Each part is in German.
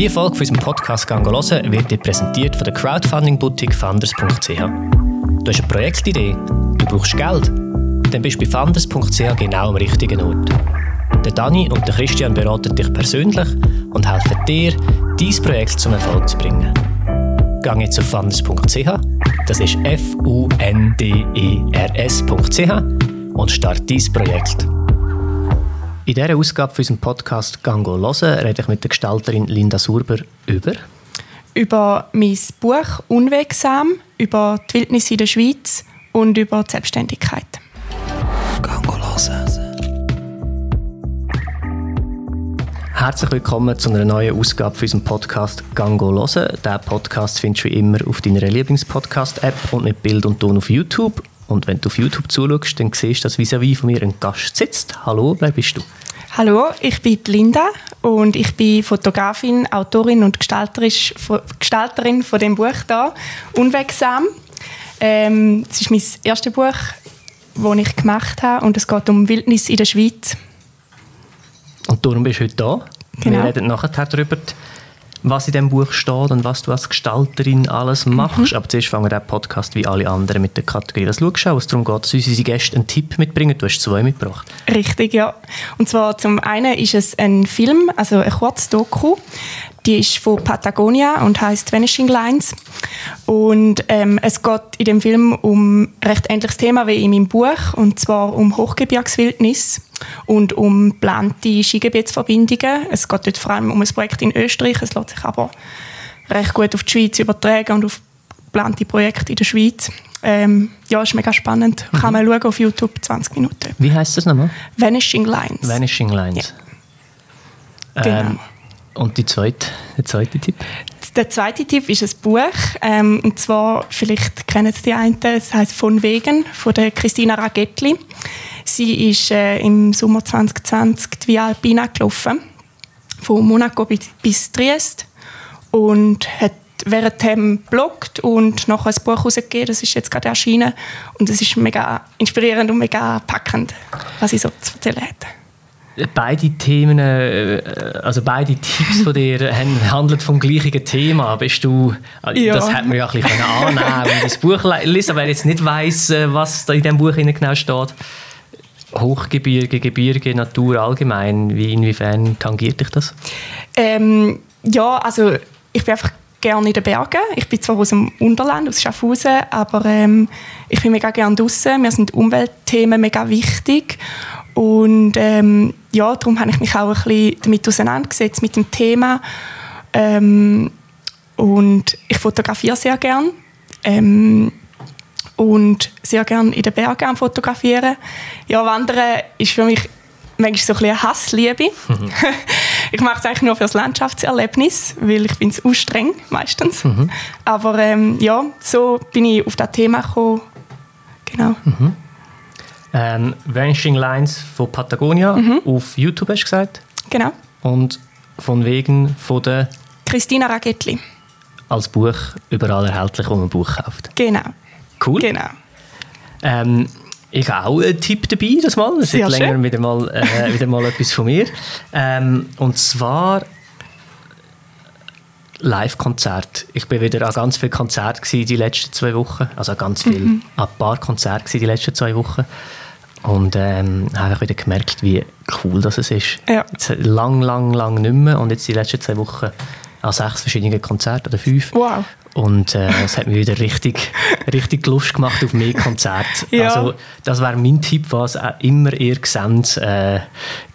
Diese Folge von unserem Podcast «Gang hören» wird dir präsentiert von der Crowdfunding-Boutique funders.ch. Du hast eine Projektidee, du brauchst Geld, dann bist du bei funders.ch genau am richtigen Ort. Der Dani und der Christian beraten dich persönlich und helfen dir, dein Projekt zum Erfolg zu bringen. Gang jetzt auf funders.ch, das ist F-U-N-D-E-R-S.ch und start dein Projekt. In dieser Ausgabe von unserem Podcast «Gango hören» rede ich mit der Gestalterin Linda Surber über über mein Buch «Unwegsam», über die Wildnis in der Schweiz und über die Selbstständigkeit. «Gango hören». Herzlich willkommen zu einer neuen Ausgabe von unserem Podcast «Gango hören». Diesen Podcast findest du wie immer auf deiner Lieblingspodcast-App und mit Bild und Ton auf YouTube. Und wenn du auf YouTube zuschaust, dann siehst du, dass vis-à-vis von mir ein Gast sitzt. Hallo, wer bist du? Hallo, ich bin Linda und ich bin Fotografin, Autorin und Gestalterin von dem Buch da, Unwegsam. Ähm, es ist mein erstes Buch, das ich gemacht habe und es geht um Wildnis in der Schweiz. Und darum bist du heute da. Genau. Wir reden nachher darüber, was in diesem Buch steht und was du als Gestalterin alles machst. Mhm. Aber zuerst fangen wir den Podcast wie alle anderen mit der Kategorie «Was schaust du?» Es darum geht, dass unsere Gäste einen Tipp mitbringen. Du hast zwei mitgebracht. Richtig, ja. Und zwar zum einen ist es ein Film, also ein Kurzdoku. Die ist von Patagonia und heißt Vanishing Lines. Und ähm, es geht in dem Film um ein recht ähnliches Thema wie in meinem Buch, und zwar um Hochgebirgswildnis und um geplante Skigebietsverbindungen. Es geht dort vor allem um ein Projekt in Österreich, es lässt sich aber recht gut auf die Schweiz übertragen und auf geplante Projekte in der Schweiz. Ähm, ja, ist mega spannend. Mhm. Kann man schauen auf YouTube, 20 Minuten. Wie heißt das nochmal? Vanishing Lines. Vanishing Lines. Ja. Genau. Ähm, und die zweite, der zweite Tipp? Der zweite Tipp ist ein Buch. Ähm, und zwar, vielleicht kennen Sie die einen, es heißt «Von Wegen» von der Christina Ragettli. Sie ist äh, im Sommer 2020 die Via Alpina gelaufen, von Monaco bis Triest und hat währenddem bloggt und noch ein Buch herausgegeben. Das ist jetzt gerade erschienen und es ist mega inspirierend und mega packend, was sie so zu erzählen hat beide Themen, äh, also beide Tipps von dir handeln vom gleichen Thema. Bist du, äh, ja. das hätte man ja ein bisschen annehmen wenn man das Buch liest, aber wer jetzt nicht weiss, äh, was da in diesem Buch genau steht. Hochgebirge, Gebirge, Natur allgemein, wie, inwiefern tangiert dich das? Ähm, ja, also ich bin einfach gerne in den Bergen. Ich bin zwar aus dem Unterland, aus Schaffhausen, aber ähm, ich bin mega gerne draußen. Mir sind Umweltthemen mega wichtig. Und ähm, ja, darum habe ich mich auch ein bisschen damit auseinandergesetzt, mit dem Thema. Ähm, und ich fotografiere sehr gern. Ähm, und sehr gerne in den Bergen fotografieren. Ja, Wandern ist für mich manchmal so ein bisschen eine Hassliebe. Mhm. ich mache es eigentlich nur für das Landschaftserlebnis, weil ich bin es streng meistens. Mhm. Aber ähm, ja, so bin ich auf das Thema gekommen. Genau. Mhm. Ähm, Vanishing Lines von Patagonia mhm. auf YouTube hast du gesagt. Genau. Und von wegen von der Christina Ragettli. Als Buch überall erhältlich, wo man ein Buch kauft. Genau. Cool. Genau. Ähm, ich habe auch einen Tipp dabei, das Mal. Es ist länger wieder mal, äh, wieder mal etwas von mir. Ähm, und zwar Live-Konzert. Ich bin wieder an ganz vielen Konzerten die letzten zwei Wochen. Also ganz viel, mhm. an ein paar Konzerte die letzten zwei Wochen. Und ähm, habe ich wieder gemerkt, wie cool das ist. Ja. Jetzt lang, lang, lang nicht mehr. Und jetzt die letzten zwei Wochen an sechs verschiedenen Konzerten oder fünf. Wow. Und äh, es hat mir wieder richtig, richtig Lust gemacht auf mehr Konzerte. Ja. Also, das wäre mein Tipp, was auch immer ihr seht, äh,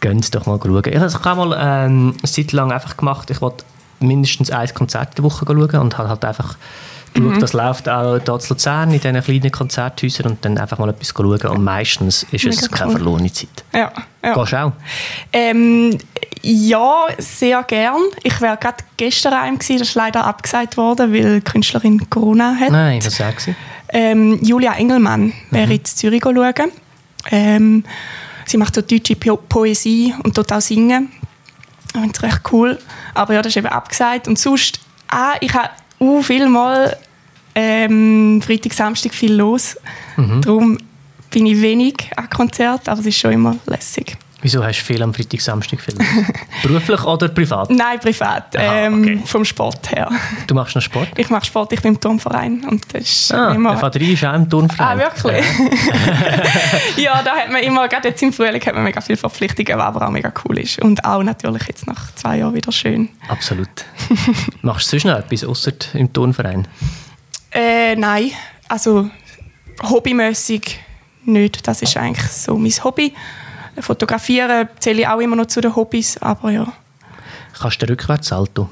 geht doch mal schauen. Ich habe es mal ähm, eine Zeit lang einfach gemacht, ich wollte mindestens ein Konzert in der Woche schauen und habe halt einfach mhm. das läuft auch hier in Luzern in diesen kleinen Konzerthäusern und dann einfach mal etwas schauen und meistens ist es Mega keine cool. verlorene Zeit. Ja, ja. Gehst du auch? Ähm, ja, sehr gern. Ich wäre gerade gestern einem gewesen, das ist leider abgesagt worden, weil die Künstlerin Corona hat. Nein, was war sie? Ähm, Julia Engelmann wäre mhm. in Zürich schauen. Ähm, sie macht so deutsche po Poesie und dort auch singen. Ich finde es recht cool. Aber ja, das ist eben abgesagt. Und sonst, ah, ich habe uh, viel mal ähm, Freitag, Samstag viel los. Mhm. Darum bin ich wenig an Konzert, aber es ist schon immer lässig. Wieso hast du viel am Freitag, Samstag Film? Beruflich oder privat? Nein, privat. Aha, ähm, okay. Vom Sport her. Du machst noch Sport? Ich mache Sport, ich bin im Turnverein. Und das ist Ah, immer... der Vater ist auch im Turnverein. Ah, wirklich? ja, da hat man immer, gerade jetzt im Frühling, hat man mega viele Verpflichtungen, was aber auch mega cool ist. Und auch natürlich jetzt nach zwei Jahren wieder schön. Absolut. Machst du sonst noch etwas, außer im Turnverein? Äh, nein, also hobbymäßig nicht. Das ist eigentlich so mein Hobby. Fotografieren zähle ich auch immer noch zu den Hobbys, aber ja, Kannst du Rückwärtssalto?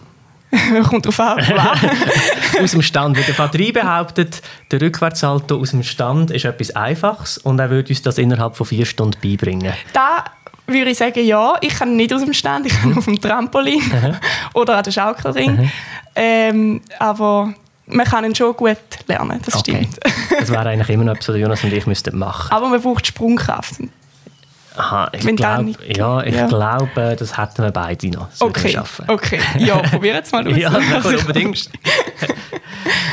kommt drauf an. aus dem Stand. Weil der Vater behauptet, der Rückwärtssalto aus dem Stand ist etwas Einfaches und er würde uns das innerhalb von vier Stunden beibringen. da würde ich sagen, ja, ich kann nicht aus dem Stand, ich kann auf dem Trampolin oder an den Schaukelring. Ähm, aber man kann ihn schon gut lernen, das stimmt. Das wäre eigentlich immer noch etwas, was Jonas und ich müssten machen. Aber man braucht Sprungkraft. Aha, ich Wenn der glaube, nicht- ja, ich ja. glaube, das hätten wir beide noch. Das Okay, schaffen. okay. Ja, probier jetzt mal aus. Ja, das unbedingt.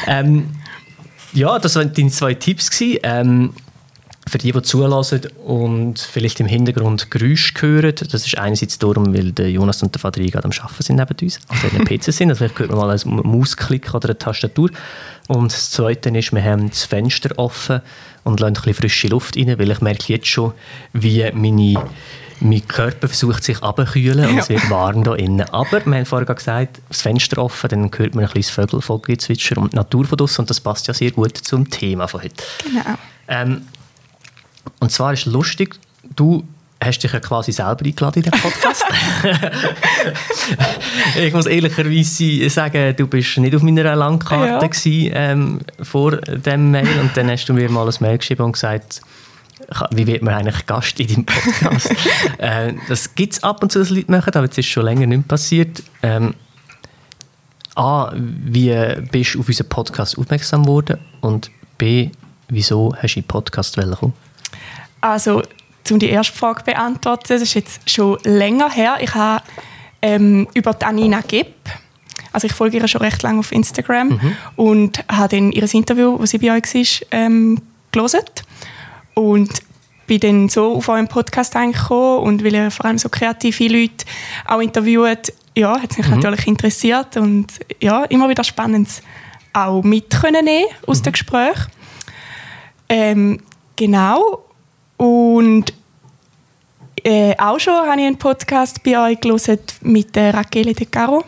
ähm, ja, das waren deine zwei Tipps. Ähm, für die, die zulassen und vielleicht im Hintergrund Geräusche hören, das ist einerseits darum, weil der Jonas und der Vater gerade am Arbeiten sind neben uns, also in der PC sind. Also vielleicht hört man mal einen Mausklick oder eine Tastatur. Und das Zweite ist, wir haben das Fenster offen und lassen ein bisschen frische Luft rein, weil ich merke jetzt schon, wie meine mein Körper versucht sich abzukühlen und Ja. es wird warm hier innen. Aber wir haben vorher gesagt, das Fenster offen, dann hört man ein bisschen Vögel, Vogelgezwitscher und die Natur von draussen und das passt ja sehr gut zum Thema von heute. Genau. Ähm, und zwar ist lustig, du hast dich ja quasi selber eingeladen in den Podcast. ich muss ehrlicherweise sagen, du bist nicht auf meiner Landkarte Ja. gewesen, ähm, vor dem Mail und dann hast du mir mal ein Mail geschrieben und gesagt, "Ka- wie wird man eigentlich Gast in deinem Podcast? äh, das gibt es ab und zu, dass Leute machen, aber es ist schon länger nicht passiert. Ähm, A, wie bist du auf unseren Podcast aufmerksam geworden? Und B, wieso hast du in den Podcast kommen? Also, um die erste Frage zu beantworten, das ist jetzt schon länger her. Ich habe ähm, über die Anina Gepp, also ich folge ihr schon recht lange auf Instagram und habe dann ihr Interview, das sie bei euch war, ähm, gelesen. Und bin dann so auf euren Podcast gekommen und weil ihr vor allem so kreative Leute auch interviewt, ja, hat es mich natürlich interessiert und ja, immer wieder spannend auch mit können nehmen aus dem Gespräch. Ähm, genau. Und äh, auch schon habe ich einen Podcast bei euch gelesen mit der Rachele De Caro,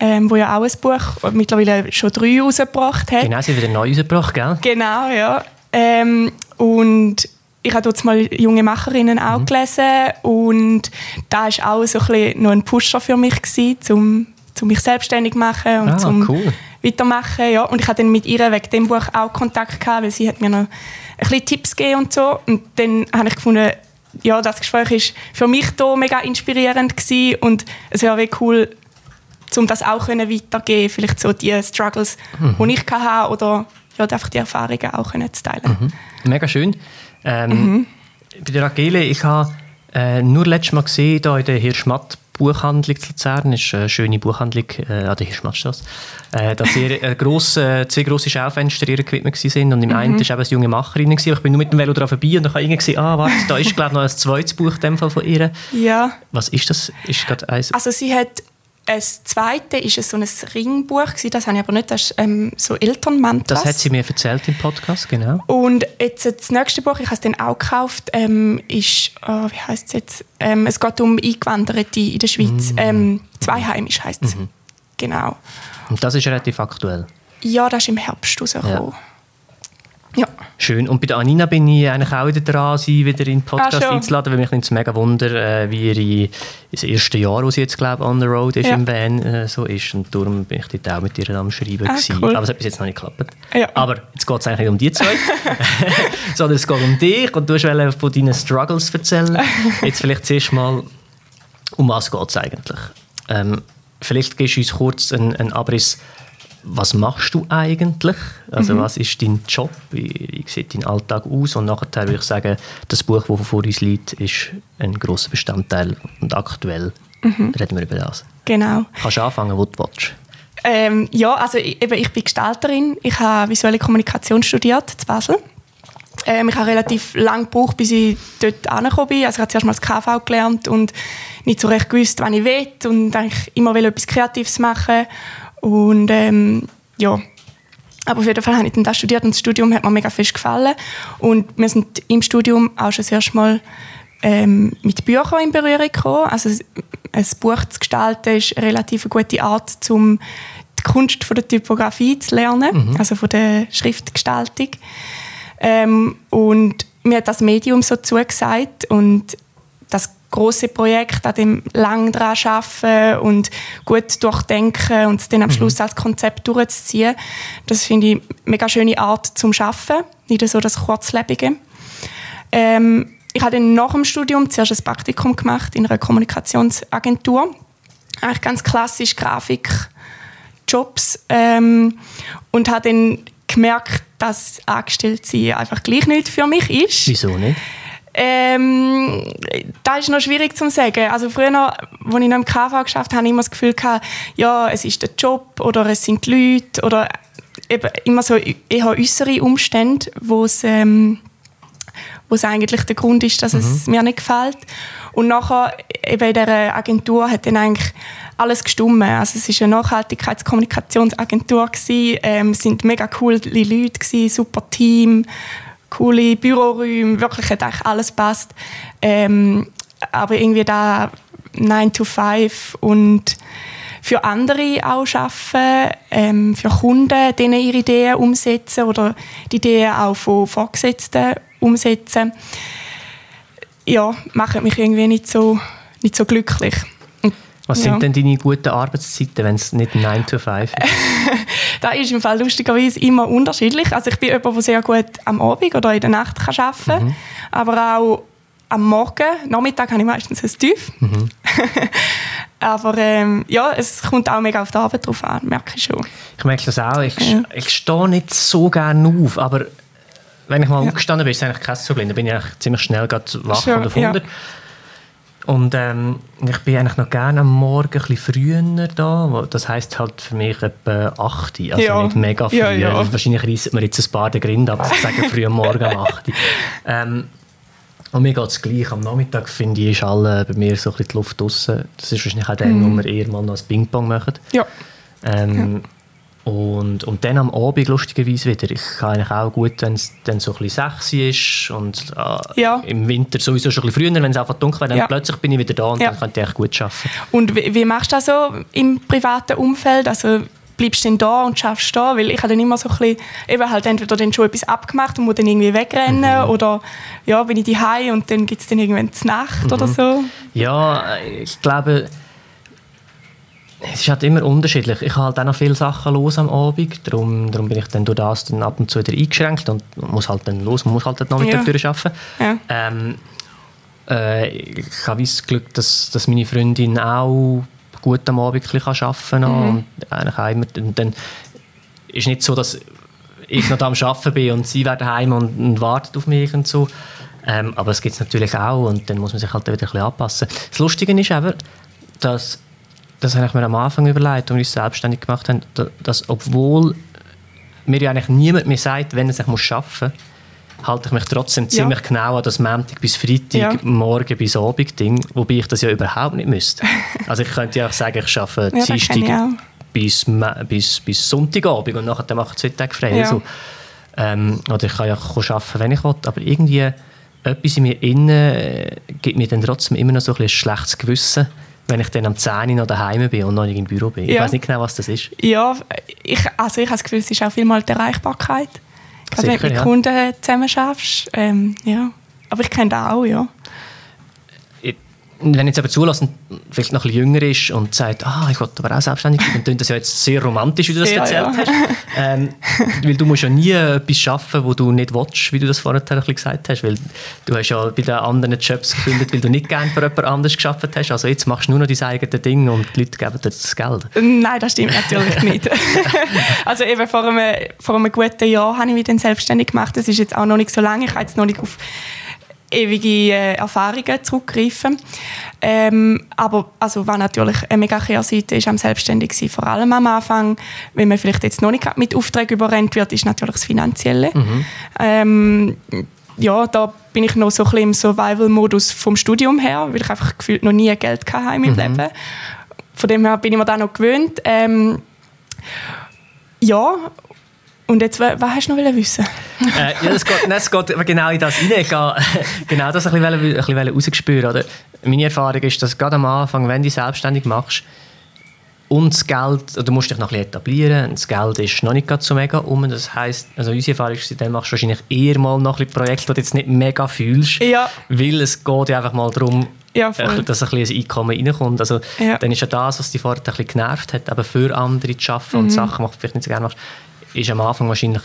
ähm, wo ja auch ein Buch mittlerweile schon drei rausgebracht hat. Genau, sie wieder neu rausgebracht, gell? Genau, ja. Ähm, und ich habe dort mal junge Macherinnen auch gelesen und da war auch so ein bisschen noch ein Pusher für mich gewesen, um, um mich selbstständig zu machen und Ah, zum cool. Weitermachen. Ja. Und ich hatte dann mit ihr wegen dem Buch auch Kontakt gehabt, weil sie hat mir noch ein bisschen Tipps gegeben und so. Und dann habe ich gefunden, ja, das Gespräch ist für mich da mega inspirierend gewesen und es wäre cool, um das auch können weitergeben, vielleicht so die Struggles, Mhm. die ich hatte oder ja, einfach die Erfahrungen auch können zu teilen. Mega schön. Ähm, Mhm. Bei der Rachele, ich habe äh, nur letztes Mal gesehen, da in der Hirschmatt Buchhandlung zu Luzern, ist eine schöne Buchhandlung äh, an der Hirschmattstrasse, äh, dass ihr äh, grosse, zwei grosse Schaufenster ihr gewidmet sind und im einen war eben eine junge Macherin. Gewesen. Ich bin nur mit dem Velo dran vorbei und dann habe ich gesehen, ah, warte, da ist glaube ich noch ein zweites Buch in dem Fall von ihr. Ja, Was ist das? Ist gerade eins? also sie hat das zweite ist es so ein Ringbuch das habe ich aber nicht, das ist ähm, so Elternmantras. Das hat sie mir erzählt im Podcast, genau. Und jetzt das nächste Buch, ich habe es dann auch gekauft, ähm, ist, oh, wie heißt es jetzt? Ähm, es geht um Eingewanderte in der Mm. Schweiz. Ähm, Zweiheimisch heißt es. Mhm. Genau. Und das ist relativ aktuell. Ja, das ist im Herbst rausgekommen. Ja. Schön. Und bei der Anina bin ich eigentlich auch wieder dran, sie wieder in den Podcast Ah, einzuladen, weil mich nimmt es mega Wunder, äh, wie ihre, das erste Jahr, wo sie jetzt, glaube on the road ist, Ja. im Van äh, so ist. Und darum bin ich dort auch mit ihr am Schreiben. Ah, cool. Aber es hat bis jetzt noch nicht geklappt. Ja. Aber jetzt geht es eigentlich nicht um die zwei, sondern es geht um dich und du wolltest von deinen Struggles erzählen. Jetzt vielleicht zuerst mal, um was geht es eigentlich? Ähm, vielleicht gibst du uns kurz einen, einen Abriss, was machst du eigentlich? Also was ist dein Job? Wie, wie sieht dein Alltag aus? Und nachher würde ich sagen, das Buch, das vor uns liegt, ist ein grosser Bestandteil und aktuell reden wir über das. Genau. Kannst du anfangen, wo du willst. Ähm, ja, also ich- eben, ich bin Gestalterin. Ich habe visuelle Kommunikation studiert in Basel. Ähm, ich habe relativ lange gebraucht, bis ich dort angekommen bin. Also ich habe zuerst mal das KV gelernt und nicht so recht gewusst, was ich will und eigentlich immer will etwas Kreatives machen und ähm, ja, aber auf jeden Fall habe ich dann das studiert und das Studium hat mir mega fest gefallen und wir sind im Studium auch schon das erste Mal ähm, mit Büchern in Berührung gekommen. Also ein Buch zu gestalten ist eine relativ gute Art, um die Kunst von der Typografie zu lernen, mhm. also von der Schriftgestaltung. Ähm, und mir hat das Medium so zugesagt und große Projekt an dem lang dran arbeiten und gut durchdenken und es dann am mhm. Schluss als Konzept durchzuziehen. Das finde ich eine mega schöne Art zum Schaffen, nicht so das Kurzlebige. Ähm, ich habe dann nach dem Studium zuerst ein Praktikum gemacht in einer Kommunikationsagentur. Eigentlich ganz klassisch Grafikjobs ähm, und habe dann gemerkt, dass angestellt sein einfach gleich nicht für mich ist. Wieso nicht? Ähm, das ist noch schwierig zu sagen. Also früher, als ich noch im KV geschafft habe, ich immer das Gefühl, gehabt, ja, es ist der Job oder es sind die Leute oder eben immer so eher äußere Umstände, wo es, ähm, wo es eigentlich der Grund ist, dass mhm. es mir nicht gefällt. Und nachher, eben in dieser Agentur, hat dann eigentlich alles gestummt. Also es war eine Nachhaltigkeitskommunikationsagentur, ähm, es waren mega coole Leute, gewesen, super Team, coole Büroräume, wirklich hat eigentlich alles passt. Ähm, aber irgendwie da 9 to 5 und für andere auch arbeiten, ähm, für Kunden denen ihre Ideen umsetzen oder die Ideen auch von Vorgesetzten umsetzen, ja, macht mich irgendwie nicht so, nicht so glücklich. Was sind ja. denn deine guten Arbeitszeiten, wenn es nicht 9 to 5 ist? das ist im Fall lustigerweise immer unterschiedlich. Also ich bin jemand, der sehr gut am Abend oder in der Nacht kann arbeiten kann, mhm. aber auch am Morgen, Nachmittag habe ich meistens ein Tief. Mhm. aber ähm, ja, es kommt auch mega auf die Arbeit drauf an, merke ich schon. Ich merke das auch. Ich, ja. ich stehe nicht so gerne auf, aber wenn ich mal ja. aufgestanden bin, ist es eigentlich kein Problem. Dann bin ich ziemlich schnell wach schon, und Ja. Und ähm, ich bin eigentlich noch gerne am Morgen ein bisschen früher da. Das heisst halt für mich etwa 8 Uhr, also ja. nicht mega früh. Ja, ja. Also wahrscheinlich reissen wir jetzt ein paar den Grind ab, ich sage früh am Morgen um 8 Uhr. Ähm, und mir geht es gleich. Am Nachmittag, finde ich, ist alle bei mir so ein bisschen die Luft draußen. Das ist wahrscheinlich auch dann, mm. wo wir eher mal noch ein Ping-Pong machen. Ja. Ähm, und, und dann am Abend lustigerweise wieder. Ich kann eigentlich auch gut, wenn es dann so ein bisschen sexy ist und äh, ja. im Winter sowieso schon ein bisschen früher, wenn es einfach dunkel wird, dann ja. plötzlich bin ich wieder da und ja. dann kann ich echt gut arbeiten. Und wie, wie, machst du das so im privaten Umfeld? Also bleibst du denn da und schaffst da? Weil ich habe dann immer so ein bisschen, eben halt entweder dann schon etwas abgemacht und muss dann irgendwie wegrennen mhm. oder ja, bin ich die und dann gibt es dann irgendwann die Nacht mhm. oder so. Ja, ich glaube es ist halt immer unterschiedlich. Ich habe halt auch noch viele Sachen los am Abend, darum, darum bin ich dann durch das dann ab und zu wieder eingeschränkt und muss halt dann los, man muss halt den Nachmittag ja. durcharbeiten. Ja. Ähm, äh, ich habe das Glück, dass, dass meine Freundin auch gut am Abend arbeiten kann mhm. und eigentlich auch immer, und dann ist nicht so, dass ich noch am Arbeiten bin und sie werden heim und, und wartet auf mich und so. Ähm, aber es gibt es natürlich auch und dann muss man sich halt wieder ein bisschen anpassen. Das Lustige ist aber, dass das habe ich mir am Anfang überlegt, als wir uns selbstständig gemacht haben, dass obwohl mir ja eigentlich niemand mehr sagt, wenn er sich muss arbeiten muss, halte ich mich trotzdem ziemlich ja. genau an das Montag bis Freitag, ja. morgen bis Abend Ding, wobei ich das ja überhaupt nicht müsste. Also ich könnte ja auch sagen, ich arbeite ja, Dienstag bis, bis, bis Sonntagabend und nachher mache ich zwei Tage frei. Ja. Also, ähm, oder ich kann ja arbeiten, wenn ich will, aber irgendwie etwas in mir innen gibt mir dann trotzdem immer noch so ein, ein schlechtes Gewissen, wenn ich dann am 10 Uhr noch daheim bin und noch nicht im Büro bin. Ich weiß nicht genau, was das ist. Ja, ich, also ich habe das Gefühl, es ist auch viel mal die Erreichbarkeit. Also wenn du mit ja. Kunden zusammen schaffst, ähm, ja. Aber ich kenne das auch, ja wenn jetzt aber zulassen, vielleicht noch ein bisschen jünger ist und sagt, ah, ich will aber auch selbstständig sein, dann klingt das ja jetzt sehr romantisch, wie du das ja, erzählt ja. hast. Ähm, weil du musst ja nie etwas schaffen, wo du nicht willst, wie du das vorher ein bisschen gesagt hast, weil du hast ja bei den anderen Jobs gegründet, weil du nicht gerne für jemand anderes geschafft hast. Also jetzt machst du nur noch dein eigenes Ding und die Leute geben dir das Geld. Nein, das stimmt natürlich nicht. also eben vor einem, vor einem guten Jahr habe ich mich dann selbstständig gemacht. Das ist jetzt auch noch nicht so lange. Ich habe jetzt noch nicht auf ewige äh, Erfahrungen zurückgreifen. Ähm, aber also, was natürlich eine mega Kehrseite ist am selbstständig sein, vor allem am Anfang, wenn man vielleicht jetzt noch nicht mit Aufträgen überrennt wird, ist natürlich das Finanzielle. Mhm. Ähm, ja, da bin ich noch so ein bisschen im Survival-Modus vom Studium her, weil ich einfach gefühlt noch nie Geld hatte meinem mhm. Leben. Von dem her bin ich mir da noch gewöhnt. Ähm, ja, und jetzt, was hast du noch wissen? äh, ja, es geht, es geht genau in das hinein. genau das ein bisschen, ein bisschen rausgespürt. Oder? Meine Erfahrung ist, dass gerade am Anfang, wenn du dich selbstständig machst, und das Geld, du musst dich noch ein bisschen etablieren, das Geld ist noch nicht so mega um. Das heisst, also unsere Erfahrung ist, dann machst du wahrscheinlich eher mal noch ein Projekte, die du jetzt nicht mega fühlst, ja. weil es geht ja einfach mal darum, ja, äh, dass ein, bisschen ein Einkommen reinkommt. Also, ja. Dann ist ja das, was dich vorher ein bisschen genervt hat, aber für andere zu arbeiten mhm. und Sachen, die du vielleicht nicht so gerne machst, ist am Anfang wahrscheinlich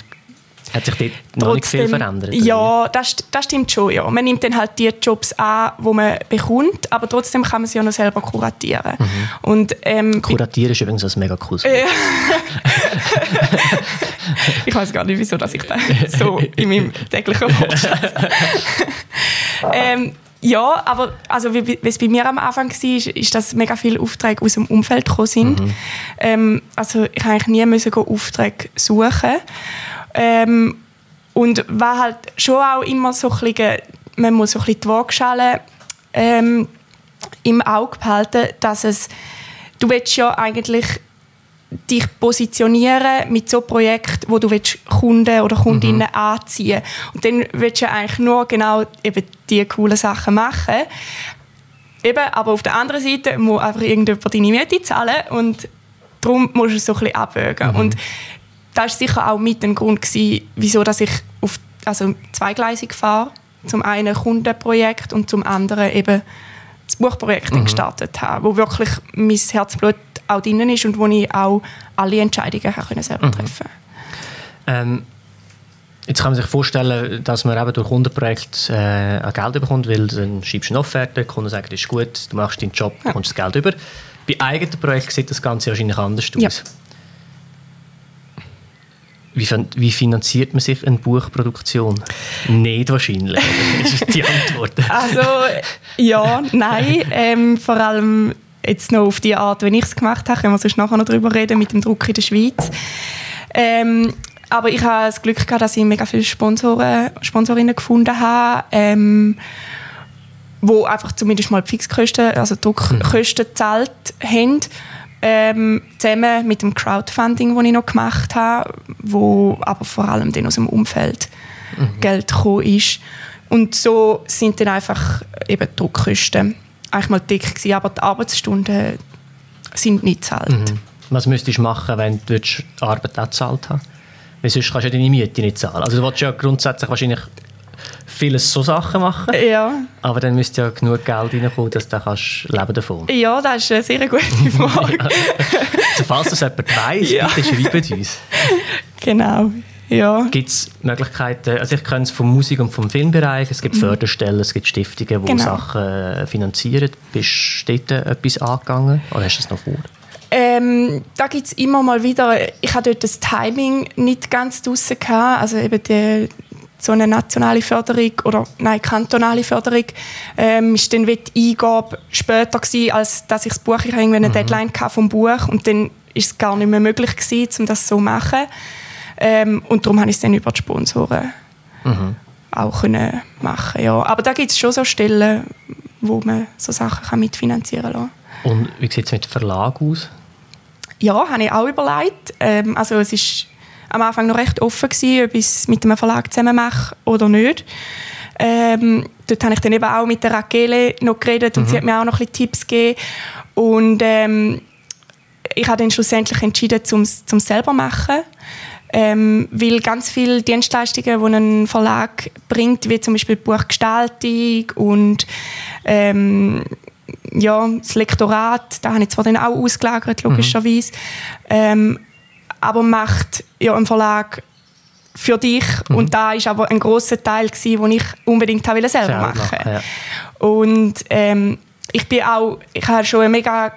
hat sich dort noch nicht viel verändert? Ja, das, das, stimmt schon. Ja. Man nimmt dann halt die Jobs an, die man bekommt, aber trotzdem kann man sie ja noch selber kuratieren. Mhm. Und, ähm, kuratieren ist übrigens ein mega cooles Wort. ich weiß gar nicht, wieso dass ich das so in meinem täglichen Wortschatz ähm, ja, aber also wie, wie es bei mir am Anfang war, ist, ist dass mega viele Aufträge aus dem Umfeld gekommen sind. Mhm. Ähm, also ich eigentlich nie müssen Aufträge suchen. Ähm, und war halt schon auch immer so ein bisschen, man muss so ein bisschen die Waagschale ähm, im Auge behalten, dass es, du willst ja eigentlich dich positionieren mit so Projekten, wo du willst Kunden oder Kundinnen mhm. anziehen und dann willst du eigentlich nur genau eben die coolen Sachen machen. Eben, aber auf der anderen Seite muss einfach irgendjemand deine Miete zahlen und darum musst du es so ein bisschen abwägen. Mhm. Und das war sicher auch mit ein Grund, gewesen, wieso dass ich auf, also zweigleisig fahre. Zum einen Kundenprojekt und zum anderen eben das Buchprojekt mhm. gestartet habe, wo wirklich mein Herzblut auch drin ist und wo ich auch alle Entscheidungen können selber mhm. treffen ähm, Jetzt kann man sich vorstellen, dass man eben durch Kundenprojekt äh, Geld bekommt, weil dann schreibst du eine Offerte, der Kunde sagt, das ist gut, du machst deinen Job, ja. kommst das Geld über. Bei eigenen Projekten sieht das Ganze wahrscheinlich anders aus. Ja. Wie, wie, finanziert man sich eine Buchproduktion? Nicht wahrscheinlich. das ist die Antwort. Also, ja, nein. Ähm, vor allem jetzt noch auf die Art, wie ich es gemacht habe. Können wir sonst nachher noch darüber reden, mit dem Druck in der Schweiz. Ähm, aber ich habe das Glück gehabt, dass ich mega viele Sponsoren, Sponsorinnen gefunden habe, ähm, wo einfach zumindest mal die Fixkosten, also Druckkosten gezahlt haben ähm, zusammen mit dem Crowdfunding, das ich noch gemacht habe, wo aber vor allem dann aus dem Umfeld mhm. Geld gekommen ist. Und so sind dann einfach eben die Druckkosten eigentlich mal dick gewesen, aber die Arbeitsstunden sind nicht gezahlt. Mhm. Was müsstest du machen, wenn du die Arbeit auch gezahlt hast? Weil sonst kannst du ja deine Miete nicht zahlen. Also du willst ja grundsätzlich wahrscheinlich vieles so Sachen machen. Ja. Aber dann müsste ja genug Geld reinkommen, dass du kannst leben davon. Ja, das ist eine sehr gute Frage. also, falls das jemand weiss, ja. bitte schreibt uns. Genau. Ja. Gibt es Möglichkeiten, also ich kenne es vom Musik- und vom Filmbereich, es gibt mhm. Förderstellen, es gibt Stiftungen, die genau. Sachen äh, finanzieren. Bist du dort etwas angegangen oder hast du das noch vor? Ähm, da gibt es immer mal wieder, ich hatte dort das Timing nicht ganz draussen gehabt, also eben die, so eine nationale Förderung oder nein, kantonale Förderung ähm, ist dann die Eingabe später gewesen, als dass ich das Buch, ich hatte eine mhm. Deadline vom Buch und dann ist es gar nicht mehr möglich gewesen, um das so zu machen. Ähm, und darum habe ich es dann über die Sponsoren mhm. auch können machen ja. Aber da gibt es schon so Stellen, wo man so Sachen kann mitfinanzieren kann. Und wie sieht es mit dem Verlag aus? Ja, habe ich auch überlegt. Ähm, also es ist am Anfang noch recht offen gewesen, ob ich es mit einem Verlag zusammen mache oder nicht. Ähm, dort habe ich dann eben auch mit der Rakele noch geredet und mhm. sie hat mir auch noch ein Tipps gegeben. Und ähm, ich habe dann schlussendlich entschieden, es selber zu machen. Ähm, weil ganz viele Dienstleistungen, die ein Verlag bringt, wie zum Beispiel Buchgestaltung und ähm, ja, das Lektorat, da habe ich zwar dann auch ausgelagert, logischerweise, mhm. ähm, aber macht ja ein Verlag für dich mhm. und da ist aber ein großer Teil gewesen, den ich unbedingt selber, selber machen. Ja. Und ähm, ich bin auch, ich habe schon ein mega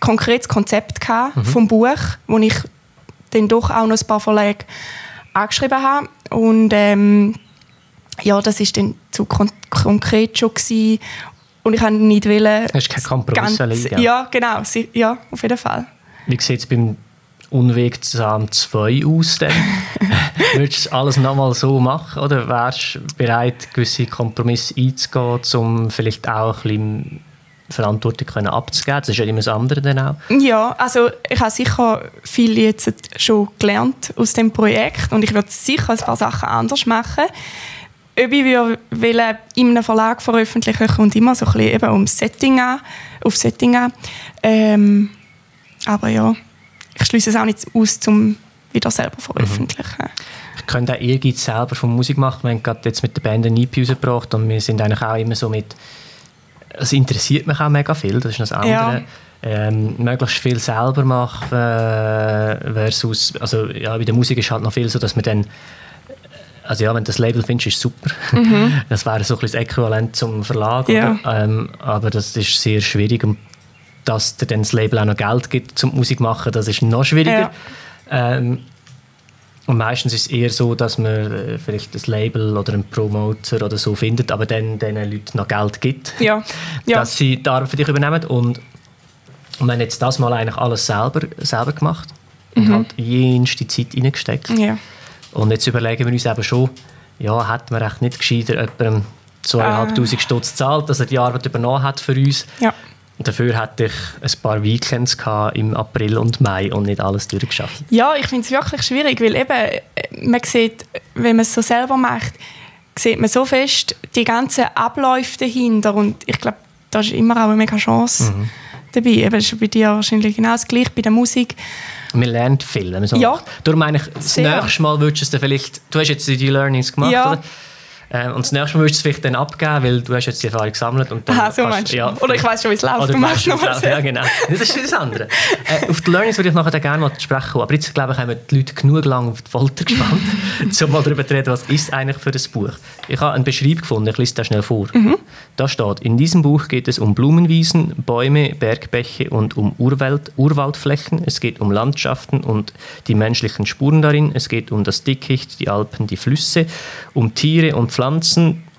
konkretes Konzept gehabt mhm. vom Buch, wo ich dann doch auch noch ein paar Verlage angeschrieben habe und ähm, ja, das ist dann zu kon konkret schon gewesen. und ich wollte nicht wollen, Hast keinen Kompromiss ganz, ja genau ja auf jeden Fall Wie sieht es beim Unwegsam 2 aus? Würdest du alles nochmal so machen oder wärst du bereit, gewisse Kompromisse einzugehen, um vielleicht auch ein bisschen Verantwortung können abzugeben? Das ist ja immer das andere dann auch. Ja, also ich habe sicher viel jetzt schon gelernt aus dem Projekt und ich würde sicher ein paar Sachen anders machen. Ob ich wollen, in einem Verlag veröffentlichen, kommt immer so ein bisschen eben um Setting an, auf Setting an. Ähm, aber ja, ich schließe es auch nicht aus, um wieder selber veröffentlichen. Ich könnte auch Ehrgeiz selber von Musik machen. Wir haben gerade jetzt mit der Band eine EP rausgebracht und wir sind eigentlich auch immer so mit es interessiert mich auch mega viel, das ist das andere. Ja. Ähm, möglichst viel selber machen äh, versus, also ja, bei der Musik ist halt noch viel so, dass man dann also ja, wenn du das Label findest, ist super. Das wäre so ein bisschen das Äquivalent zum Verlag. Mhm. Ja. Ähm, aber das ist sehr schwierig. Und dass dir dann das Label auch noch Geld gibt zum Musik machen, das ist noch schwieriger. Ähm, und meistens ist es eher so, dass man äh, vielleicht das Label oder einen Promoter oder so findet, aber dann den Leuten noch Geld gibt, Ja, ja. dass sie die Arbeit für dich übernehmen. Und, wir haben jetzt das mal eigentlich alles selber, selber gemacht und halt jenste Zeit reingesteckt. ja. Und jetzt überlegen wir uns eben schon, ja, hätten wir echt nicht gescheiter jemandem 2'500 Stutz gezahlt, dass er die Arbeit übernommen hat für uns. Ja. Und dafür hatte ich ein paar Weekends im April und Mai und nicht alles durchgeschafft. Ja, ich finde es wirklich schwierig, weil eben, äh, man sieht, wenn man es so selber macht, sieht man so fest die ganzen Abläufe dahinter und ich glaube, da ist immer auch eine mega Chance dabei. Eben, das ist bei dir wahrscheinlich genau das Gleiche, bei der Musik. Man lernt viel, man Ja. Darum meine ich, das Sehr. nächste Mal würdest du es vielleicht, du hast jetzt die Learnings gemacht, Ja. oder? Ähm, und das nächste Mal würdest du es vielleicht dann abgeben, weil du hast jetzt die Erfahrung gesammelt. Und dann Aha, so kannst- du. Oder ich weiss schon, wie es läuft. Oder Du machst noch was. Ja, genau. Das ist das andere. äh, auf die Learnings würde ich nachher gerne mal sprechen kommen. Aber jetzt, glaube ich, haben die Leute genug lang auf die Folter gespannt, um mal darüber zu reden, was ist eigentlich für ein Buch. Ich habe einen Beschreib gefunden, ich lese das schnell vor. Mhm. Da steht, in diesem Buch geht es um Blumenwiesen, Bäume, Bergbäche und um Urwald, Urwaldflächen. Es geht um Landschaften und die menschlichen Spuren darin. Es geht um das Dickicht, die Alpen, die Flüsse, um Tiere und Pflanzen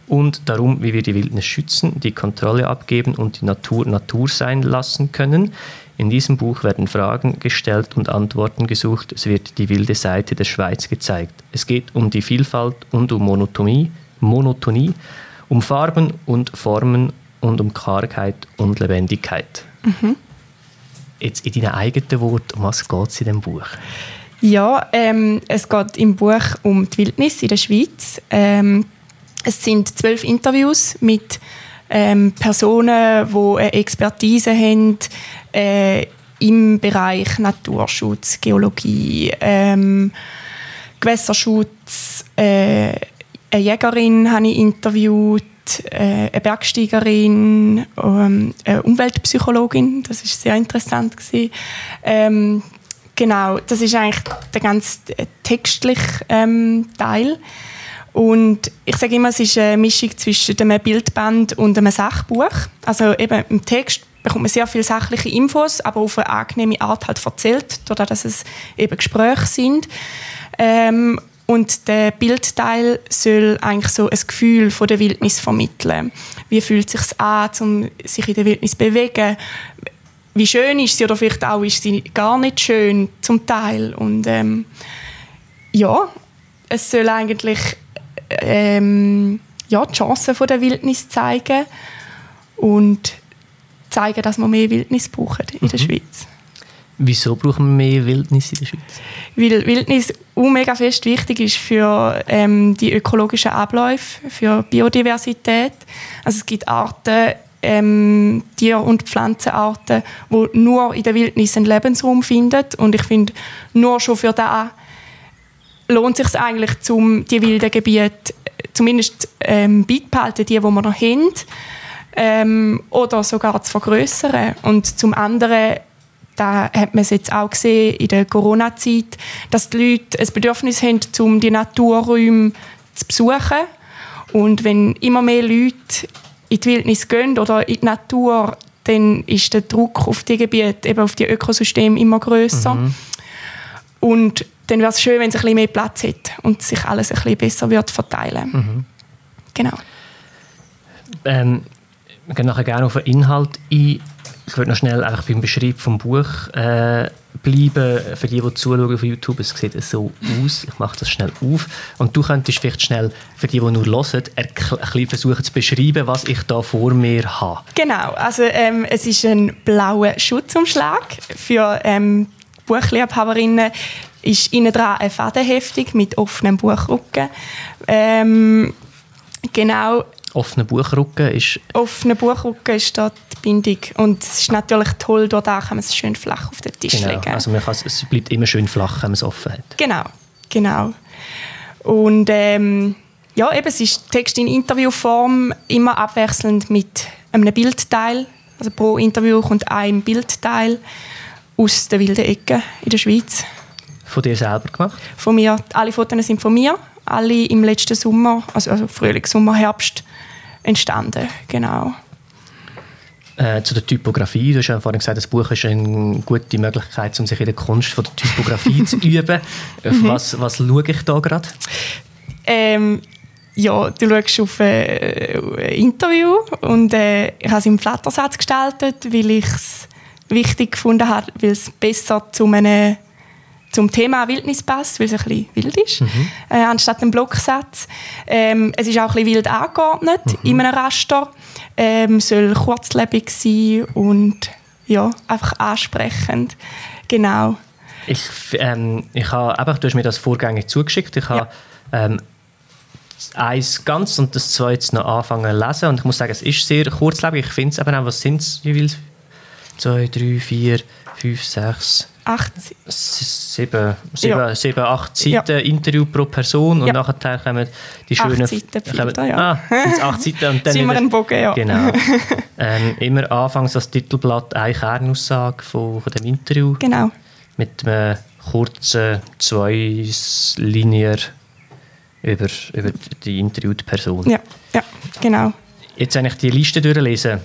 und darum, wie wir die Wildnis schützen, die Kontrolle abgeben und die Natur Natur sein lassen können. In diesem Buch werden Fragen gestellt und Antworten gesucht. Es wird die wilde Seite der Schweiz gezeigt. Es geht um die Vielfalt und um Monotonie, Monotonie um Farben und Formen und um Kargheit und Lebendigkeit. Jetzt in deinen eigenen Worten, um was geht es in diesem Buch? Ja, ähm, es geht im Buch um die Wildnis in der Schweiz. Ähm, es sind zwölf Interviews mit ähm, Personen, die eine Expertise haben äh, im Bereich Naturschutz, Geologie, ähm, Gewässerschutz. Äh, eine Jägerin habe ich interviewt, äh, eine Bergsteigerin, ähm, eine Umweltpsychologin. Das ist sehr interessant gewesen. Ähm, Genau, das ist eigentlich der ganz textliche ähm, Teil. Und ich sage immer, es ist eine Mischung zwischen einem Bildband und einem Sachbuch. Also eben im Text bekommt man sehr viele sachliche Infos, aber auf eine angenehme Art halt erzählt, dadurch, dass es eben Gespräche sind. Ähm, und der Bildteil soll eigentlich so ein Gefühl von der Wildnis vermitteln. Wie fühlt es sich an, um sich in der Wildnis zu bewegen? wie schön ist sie oder vielleicht auch ist sie gar nicht schön zum Teil und ähm, ja es soll eigentlich ähm, ja die Chancen von der Wildnis zeigen und zeigen, dass wir mehr Wildnis brauchen in der Schweiz. Wieso brauchen wir mehr Wildnis in der Schweiz? Weil Wildnis auch mega fest wichtig ist für ähm, die ökologischen Abläufe, für Biodiversität. Also es gibt Arten, ähm, Tier- und Pflanzenarten, die nur in der Wildnis einen Lebensraum finden. Und ich finde, nur schon für das lohnt es sich eigentlich, um die wilden Gebiete zumindest ähm, beizubehalten, die, die wir noch haben, ähm, oder sogar zu vergrößern. Und zum anderen da hat man es jetzt auch gesehen in der Corona-Zeit, dass die Leute ein Bedürfnis haben, um die Naturräume zu besuchen. Und wenn immer mehr Leute in die Wildnis gehen oder in die Natur, dann ist der Druck auf die Gebiete, eben auf die Ökosysteme immer größer. Und dann wäre es schön, wenn es ein bisschen mehr Platz hat und sich alles ein bisschen besser wird verteilen. Genau. Ähm, wir gehen nachher gerne auf den Inhalt ein. Ich würde noch schnell einfach beim Beschreib vom Buch äh, bleiben. Für die, die zuschauen auf YouTube, es sieht so aus. Ich mache das schnell auf. Und du könntest vielleicht schnell, für die, die nur hören, ein bisschen versuchen zu beschreiben, was ich da vor mir habe. Genau, also ähm, es ist ein blauer Schutzumschlag für ähm, Buchliebhaberinnen ist innen dran eine Fadenheftung mit offenem Buchrücken. Ähm, genau. Offener Buchrücken ist... Offener Buchrücken ist dort die Bindung. Und es ist natürlich toll, dort kann man es schön flach auf den Tisch genau. legen. Also man kann, es bleibt immer schön flach, wenn man es offen hat. Genau, genau. Und ähm, ja, eben, es ist Text in Interviewform, immer abwechselnd mit einem Bildteil. Also pro Interview kommt ein Bildteil aus der wilden Ecke in der Schweiz. Von dir selber gemacht? Von mir. Alle Fotos sind von mir. Alle im letzten Sommer, also, also Frühling, Sommer, Herbst entstanden. Genau. Äh, zu der Typografie. Du hast ja vorhin gesagt, das Buch ist eine gute Möglichkeit, um sich in der Kunst von der Typografie zu üben. Auf mhm. was, was schaue ich da gerade? Ähm, ja, du schaust auf äh, ein Interview und äh, ich habe es im Flattersatz gestaltet, weil ich es wichtig gefunden habe, weil es besser zu einem zum Thema Wildnis passt, weil es ein bisschen wild ist, mhm. äh, anstatt einem Blocksatz. Ähm, es ist auch ein bisschen wild angeordnet mhm. in einem Raster. Ähm, soll kurzlebig sein und ja, einfach ansprechend. Genau. Ich, ähm, ich habe, einfach, du hast mir das vorgängig zugeschickt. Ich habe ja. ähm, eins ganz und das zweite noch anfangen zu lesen. Und ich muss sagen, es ist sehr kurzlebig. Ich finde es eben auch, was sind es, wie viel? Zwei, drei, vier, fünf, sechs, acht, sieben, sieben, ja. sieben acht Seiten ja. Interview pro Person und ja. nachher kommen die schönen... Acht Seiten kommen, Bilder, ja. Ah, acht Seiten und dann... Sind wir ein Bogen, ja. Genau. ähm, immer anfangs das Titelblatt eine Kernaussage von, von dem Interview. Genau. Mit einem kurzen, zwei Linien über, über die interviewte Person. Ja, ja genau. Jetzt, wenn ich die Liste durchlese,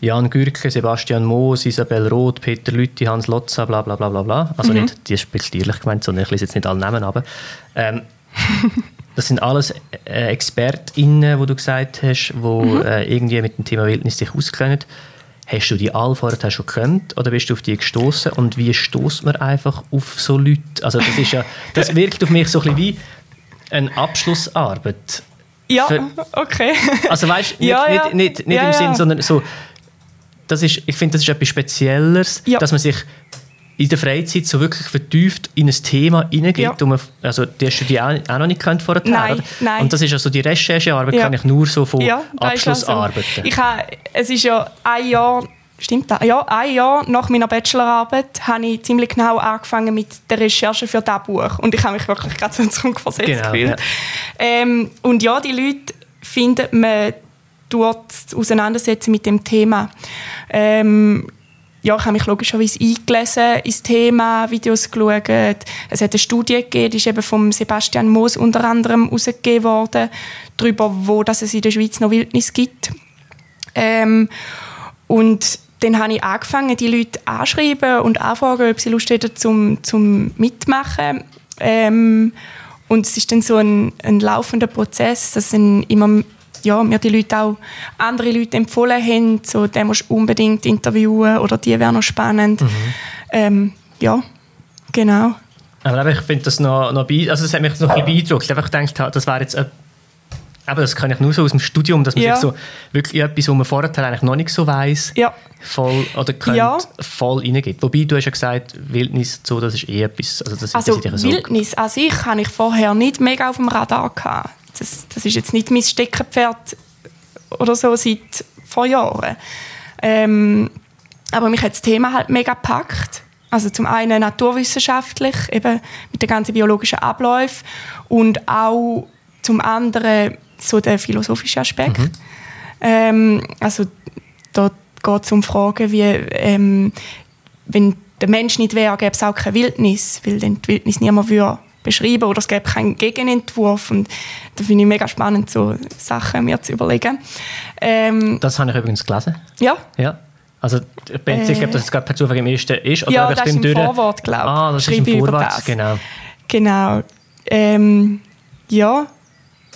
Jan Gürke, Sebastian Moos, Isabel Roth, Peter Lütti, Hans Lotza, bla bla bla bla bla. Also mhm. nicht, die ist speziell gemeint, sondern ich lese jetzt nicht alle Namen, aber ähm, das sind alles äh, ExpertInnen, wo du gesagt hast, die mhm. äh, irgendwie mit dem Thema Wildnis sich auskennen. Hast du die alle vorher schon gekannt oder bist du auf die gestoßen und wie stoßt man einfach auf so Leute? Also das ist ja, das wirkt auf mich so ein bisschen wie eine Abschlussarbeit. Ja, Für, okay. Also weißt du, nicht, ja, ja. nicht, nicht, nicht ja, im Sinn, sondern so das ist, ich finde, das ist etwas Spezielleres, ja. dass man sich in der Freizeit so wirklich vertieft in ein Thema hineingeht. Ja. Man, also, die hast du die auch, auch noch nicht kennt vorher. Nein, nein. Und das ist also die Recherchearbeit ja. kann ich nur so von ja, Abschlussarbeiten. Also, ich habe, es ist ja ein Jahr, stimmt das? Ja, ein Jahr nach meiner Bachelorarbeit habe ich ziemlich genau angefangen mit der Recherche für dieses Buch. Und ich habe mich wirklich gerade so zurückversetzt genau, gefühlt. Ja. Ähm, und ja, die Leute finden man dort auseinandersetzen mit dem Thema. Ähm, ja, ich habe mich logischerweise eingelesen ins Thema, Videos geschaut. Es hat eine Studie gegeben, die ist eben von Sebastian Moos unter anderem herausgegeben worden, darüber, wo dass es in der Schweiz noch Wildnis gibt. Ähm, und dann habe ich angefangen, die Leute anschreiben und anfragen, ob sie Lust hätten zum, zum Mitmachen. Ähm, und es ist dann so ein, ein laufender Prozess, dass dann immer ja, mir die Leute auch andere Leute empfohlen haben, so, den musst du unbedingt interviewen oder die wäre noch spannend. Mhm. Ähm, ja, genau. Aber ich finde das noch, noch also das hat mich noch ein bisschen beeindruckt. Ich habe gedacht, das wäre jetzt aber das kann ich nur so aus dem Studium, dass man ja. sich so wirklich etwas, was man vorher eigentlich noch nicht so weiß, ja. voll oder könnte, ja. voll reingeht. Wobei du hast ja gesagt, Wildnis so, das ist eh etwas. Also, das, also das Wildnis an sich habe ich vorher nicht mega auf dem Radar gehabt das, das ist jetzt nicht mein Steckenpferd oder so seit vor Jahren. Ähm, aber mich hat das Thema halt mega gepackt. Also zum einen naturwissenschaftlich, eben mit den ganzen biologischen Abläufen und auch zum anderen so der philosophische Aspekt. Mhm. Ähm, also dort geht es um Fragen wie, ähm, wenn der Mensch nicht wäre, gäbe es auch keine Wildnis, weil dann die Wildnis niemand würde beschreiben oder es gäbe keinen Gegenentwurf. Und da finde ich mega spannend, so Sachen mir zu überlegen. Ähm, das habe ich übrigens gelesen. Ja? Ja. Also ich bin äh, sicher, dass es gerade per Zufall im ersten ist. Oder ja, das ist im durch... Vorwort, glaube ich. Ah, das Schreibe ist im Vorwort, genau. Genau. Ähm, ja.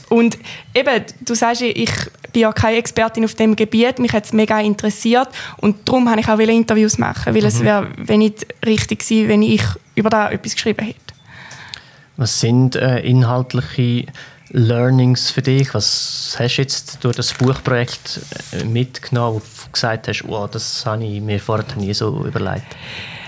Und eben, du sagst, ich bin ja keine Expertin auf dem Gebiet, mich hat es mega interessiert und darum habe ich auch Interviews machen, weil mhm. es wäre nicht richtig gewesen, wenn ich über da etwas geschrieben hätte. Was sind äh, inhaltliche Learnings für dich? Was hast du jetzt durch das Buchprojekt äh, mitgenommen, wo du gesagt hast, oh, das habe ich mir vorher nie so überlegt?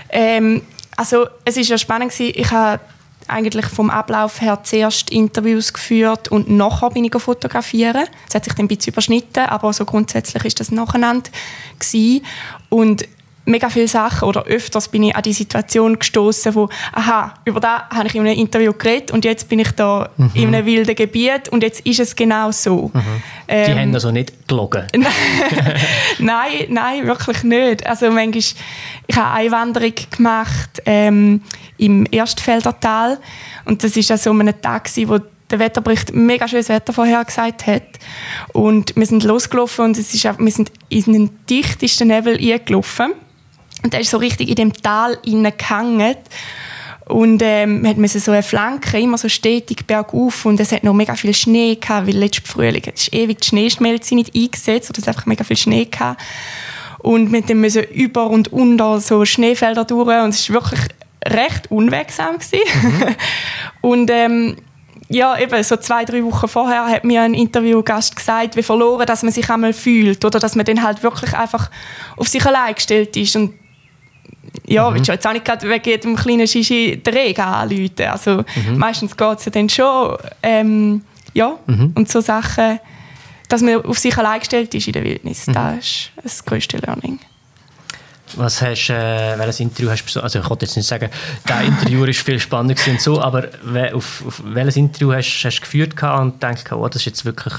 Ähm, also es ist ja spannend gewesen. Ich habe eigentlich vom Ablauf her zuerst Interviews geführt und nachher bin ich fotografieren. Das hat sich dann ein bisschen überschnitten, aber so grundsätzlich ist das nacheinander gewesen. Und mega viele Sachen oder öfters bin ich an die Situation gestoßen, wo aha über da habe ich in einem Interview geredet und jetzt bin ich da mhm. in einem wilden Gebiet und jetzt ist es genau so. Mhm. Ähm, die haben also nicht gelogen? nein, nein, wirklich nicht. Also manchmal, ich habe eine Wanderung gemacht ähm, im Erstfelder und das ist so einem Tag wo der Wetterbericht mega schönes Wetter vorhergesagt hat. Und wir sind losgelaufen und es ist, wir sind in den dichtesten Nebel eingelaufen. Und der ist so richtig in dem Tal gehangen. Und ähm, wir hatten so eine Flanke, immer so stetig bergauf. Und es hat noch mega viel Schnee gehabt, weil letztes Frühling es ist ewig die Schneeschmelze nicht eingesetzt. Und es hat einfach mega viel Schnee gehabt. Und mit dem müssen über und unter so Schneefelder durch. Und es war wirklich recht unwegsam. Mhm. und ähm, ja, eben so zwei, drei Wochen vorher hat mir ein Interviewgast gesagt, wie verloren dass man sich einmal fühlt oder dass man dann halt wirklich einfach auf sich allein gestellt ist. Und ja, mhm. willst du jetzt auch nicht gerade wegen jedem kleinen Shishi den Regen anrufen. Also mhm. meistens geht es ja dann schon. Ähm, ja, mhm. und so Sachen, dass man auf sich allein gestellt ist in der Wildnis, mhm. das ist das größte Learning. Was hast, äh, welches Interview hast du, also ich wollte jetzt nicht sagen, das Interview ist viel spannender und so, aber auf, auf welches Interview hast, hast du geführt und denkst, oh, das ist jetzt wirklich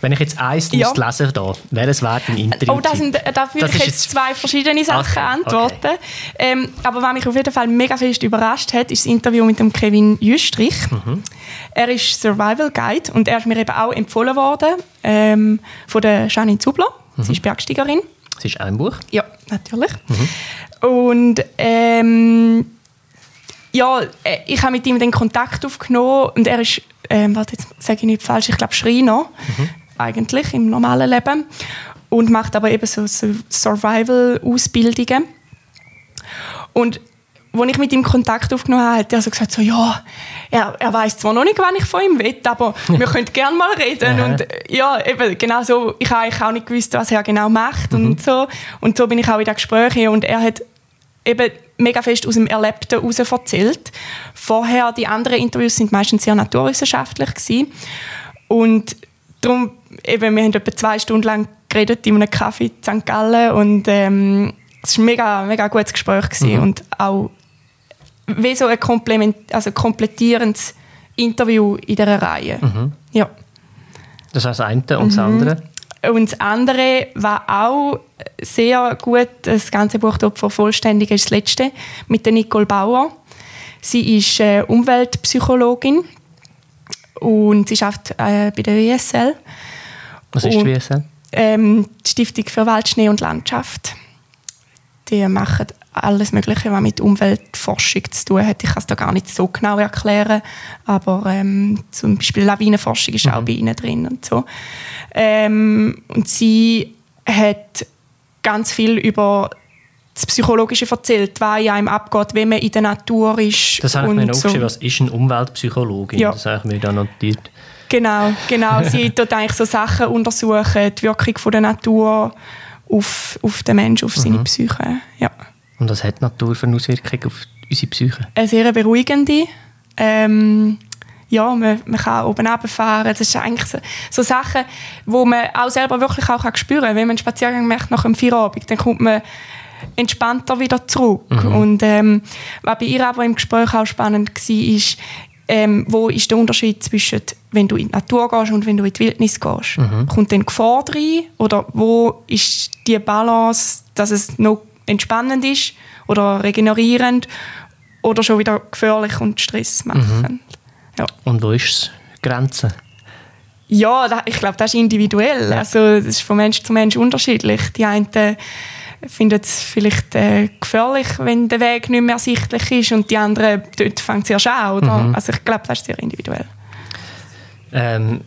wenn ich jetzt eins ja. lesen da, welches wäre dein Interview? Oh, das sind, da würde ich jetzt, zwei verschiedene Sachen okay. antworten. Okay. Ähm, aber was mich auf jeden Fall mega fest überrascht hat, ist das Interview mit dem Kevin Jüstrich. Mhm. Er ist Survival Guide und er ist mir eben auch empfohlen worden ähm, von der Janine Zubler. Mhm. Sie ist Bergsteigerin. Sie ist ein Buch? Ja, natürlich. Mhm. Und ähm, ja, äh, ich habe mit ihm den Kontakt aufgenommen und er ist, ähm, warte, jetzt sage ich nicht falsch, ich glaube Schreiner. Mhm eigentlich im normalen Leben und macht aber eben so, Survival-Ausbildungen. Und als ich mit ihm Kontakt aufgenommen habe, hat er so gesagt, so, ja, er, er weiß zwar noch nicht, wann ich von ihm will, aber wir können gerne mal reden. und ja, eben, genau so, ich habe eigentlich auch nicht gewusst, was er genau macht mhm. und so. Und so bin ich auch in den Gesprächen und er hat eben mega fest aus dem Erlebten heraus erzählt. Vorher, die anderen Interviews sind meistens sehr naturwissenschaftlich gewesen. Und darum, eben, wir haben etwa zwei Stunden lang geredet in einem Kaffee in St. Gallen und ähm, es war ein mega, mega gutes Gespräch gewesen mhm. und auch wie so ein Komplement, also komplettierendes Interview in dieser Reihe. Mhm. Ja. Das heißt, das eine und das mhm. andere? Und das andere war auch sehr gut, das ganze Buch dort vervollständigen, ist das letzte, mit der Nicole Bauer. Sie ist äh, Umweltpsychologin und sie arbeitet äh, bei der WSL. Was ist die WSL? Ähm, die Stiftung für Wald, Schnee und Landschaft. Die machen alles Mögliche, was mit Umweltforschung zu tun hat. Ich kann es da gar nicht so genau erklären, aber ähm, zum Beispiel Lawinenforschung ist mhm. auch bei ihnen drin und so. Ähm, und sie hat ganz viel über das Psychologische erzählt, was in einem abgeht, wenn man in der Natur ist. Das habe ich mir noch so. was ist eine Umweltpsychologin? Ja. Das habe ich mir da notiert. Genau, genau. Sie tut eigentlich so Sachen untersuchen, die Wirkung von der Natur auf, auf den Menschen, auf seine mhm. Psyche. Ja. Und was hat die Natur für eine Auswirkung auf unsere Psyche? Eine sehr beruhigende. Ähm, ja, man, man kann oben runterfahren. Das ist eigentlich so, so Sachen, wo man auch selber wirklich auch spüren kann. Wenn man einen Spaziergang macht nach einem Feierabend, dann kommt man entspannter wieder zurück. Mhm. Und ähm, was bei ihr aber im Gespräch auch spannend war, ist, ähm, wo ist der Unterschied zwischen, wenn du in die Natur gehst und wenn du in die Wildnis gehst? Mhm. Kommt dann Gefahr rein? Oder wo ist die Balance, dass es noch entspannend ist oder regenerierend oder schon wieder gefährlich und Stress machen? Mhm. Ja. Und wo ist die Grenze? Ja, ich glaube, das ist individuell. Ja. Also, das ist von Mensch zu Mensch unterschiedlich. Die einen finden es vielleicht äh, gefährlich, wenn der Weg nicht mehr ersichtlich ist und die anderen, dort fängt es erst an. Oder? Mhm. Also ich glaube, das ist sehr individuell. Ähm,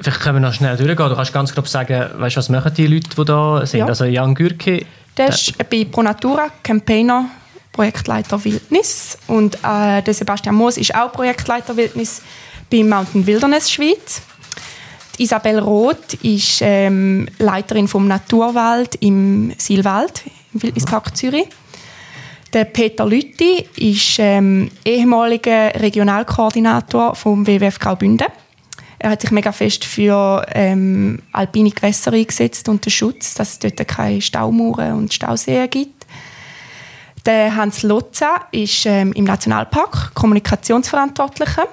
Vielleicht können wir noch schnell durchgehen. Du kannst ganz grob sagen, weißt, was machen die Leute, die da sind? Ja. Also Jan Gürke. Der ist bei Pronatura Campaigner Projektleiter Wildnis und äh, der Sebastian Moos ist auch Projektleiter Wildnis bei Mountain Wilderness Schweiz. Isabel Roth ist ähm, Leiterin vom Naturwald im Silwald im Wildnispark Zürich. Der Peter Lütti ist ähm, ehemaliger Regionalkoordinator vom WWF Graubünden. Er hat sich mega fest für ähm, alpine Gewässer eingesetzt und den Schutz, dass es dort keine Staumauern und Stauseen gibt. Der Hans Lotza ist ähm, im Nationalpark Kommunikationsverantwortlicher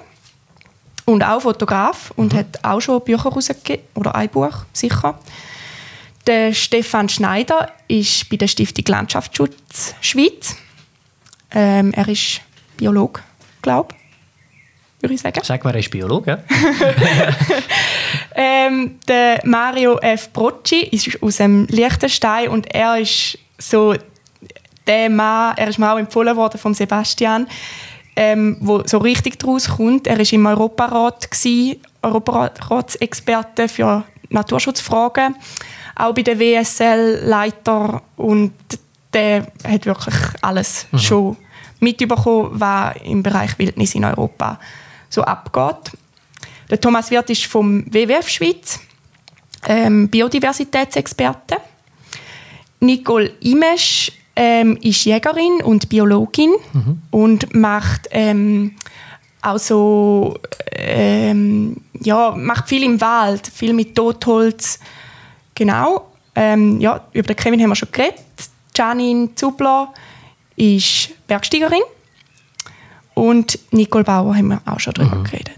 und auch Fotograf und hat auch schon Bücher rausgegeben, oder ein Buch, sicher. Der Stefan Schneider ist bei der Stiftung Landschaftsschutz Schweiz. Ähm, er ist Biolog, glaube würde ich sagen. Sag mal, er ist Biologe. ähm, der Mario F. Brocci ist aus dem Liechtenstein und er ist so der Mann, er ist mir auch empfohlen worden von Sebastian, ähm, wo so richtig daraus kommt. Er ist im Europarat gewesen, Europaratsexperte für Naturschutzfragen, auch bei der WSL Leiter und der hat wirklich alles mhm. schon mitbekommen, was im Bereich Wildnis in Europa so abgeht. Der Thomas Wirth ist vom WWF Schweiz, ähm, Biodiversitätsexperte. Nicole Imesch ähm, ist Jägerin und Biologin mhm. und macht ähm, also ähm, ja, macht viel im Wald, viel mit Totholz. Genau. Ähm, ja, über den Kevin haben wir schon geredet. Janine Zubler ist Bergsteigerin. Und Nicole Bauer haben wir auch schon darüber mhm. geredet.